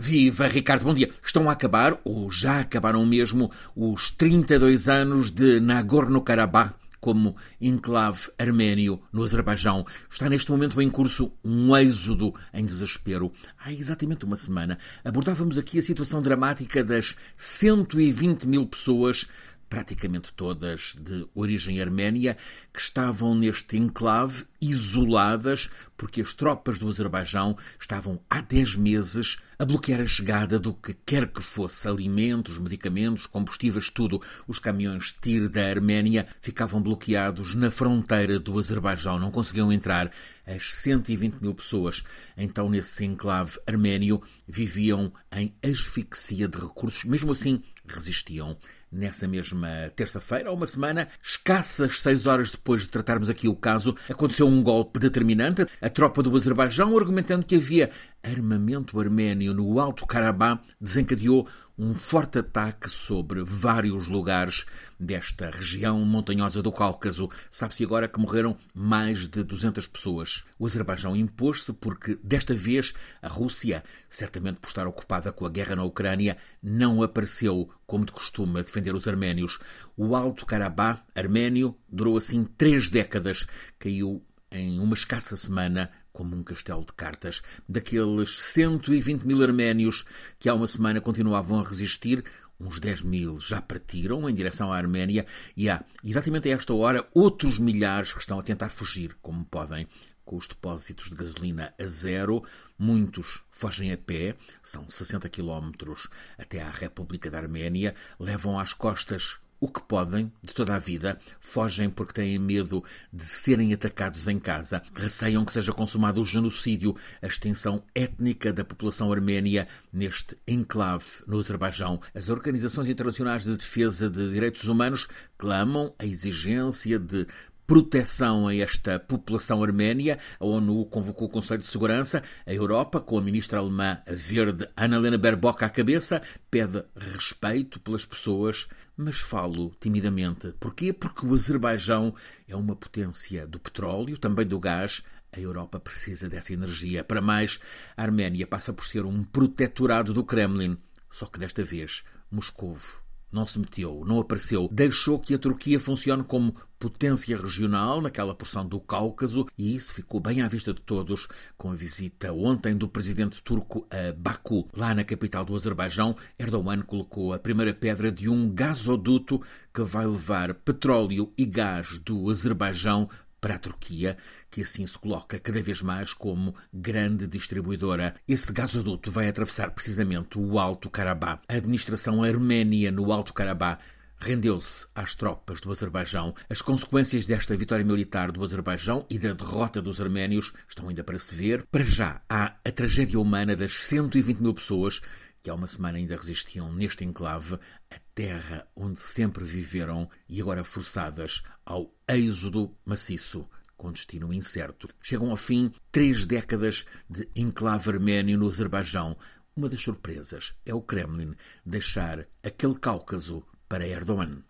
Viva Ricardo, bom dia. Estão a acabar, ou já acabaram mesmo, os 32 anos de Nagorno-Karabakh como enclave arménio no Azerbaijão. Está neste momento em curso um êxodo em desespero. Há exatamente uma semana abordávamos aqui a situação dramática das 120 mil pessoas praticamente todas de origem arménia, que estavam neste enclave isoladas porque as tropas do Azerbaijão estavam há 10 meses a bloquear a chegada do que quer que fosse, alimentos, medicamentos, combustíveis, tudo. Os caminhões TIR da Arménia ficavam bloqueados na fronteira do Azerbaijão, não conseguiam entrar. As 120 mil pessoas, então nesse enclave arménio, viviam em asfixia de recursos, mesmo assim resistiam. Nessa mesma terça-feira, uma semana, escassas seis horas depois de tratarmos aqui o caso, aconteceu um golpe determinante. A tropa do Azerbaijão, argumentando que havia armamento arménio no Alto Karabakh, desencadeou um forte ataque sobre vários lugares desta região montanhosa do Cáucaso. Sabe-se agora que morreram mais de 200 pessoas. O Azerbaijão impôs-se porque, desta vez, a Rússia, certamente por estar ocupada com a guerra na Ucrânia, não apareceu, como de costume, a defender os arménios. O Alto Karabakh arménio durou assim três décadas. Caiu em uma escassa semana como um castelo de cartas. Daqueles 120 mil arménios que há uma semana continuavam a resistir, uns 10 mil já partiram em direção à Arménia e há, exatamente a esta hora, outros milhares que estão a tentar fugir, como podem, com os depósitos de gasolina a zero. Muitos fogem a pé, são 60 quilómetros até à República da Arménia, levam às costas o que podem, de toda a vida, fogem porque têm medo de serem atacados em casa, receiam que seja consumado o genocídio, a extinção étnica da população arménia neste enclave no Azerbaijão. As organizações internacionais de defesa de direitos humanos clamam a exigência de proteção a esta população arménia. A ONU convocou o Conselho de Segurança. A Europa, com a ministra alemã verde Annalena Baerbock à cabeça, pede respeito pelas pessoas, mas falo timidamente. Porquê? Porque o Azerbaijão é uma potência do petróleo, também do gás. A Europa precisa dessa energia. Para mais, a Arménia passa por ser um protetorado do Kremlin. Só que desta vez, Moscovo não se meteu, não apareceu. Deixou que a Turquia funcione como potência regional naquela porção do Cáucaso e isso ficou bem à vista de todos com a visita ontem do presidente turco a Baku. Lá na capital do Azerbaijão, Erdogan colocou a primeira pedra de um gasoduto que vai levar petróleo e gás do Azerbaijão para a Turquia, que assim se coloca cada vez mais como grande distribuidora. Esse gasoduto vai atravessar precisamente o Alto Karabakh. A administração arménia no Alto Karabakh rendeu-se às tropas do Azerbaijão. As consequências desta vitória militar do Azerbaijão e da derrota dos arménios estão ainda para se ver. Para já há a tragédia humana das 120 mil pessoas que há uma semana ainda resistiam neste enclave, a terra onde sempre viveram e agora forçadas ao êxodo maciço com destino incerto. Chegam ao fim três décadas de enclave arménio no Azerbaijão. Uma das surpresas é o Kremlin deixar aquele Cáucaso para Erdogan.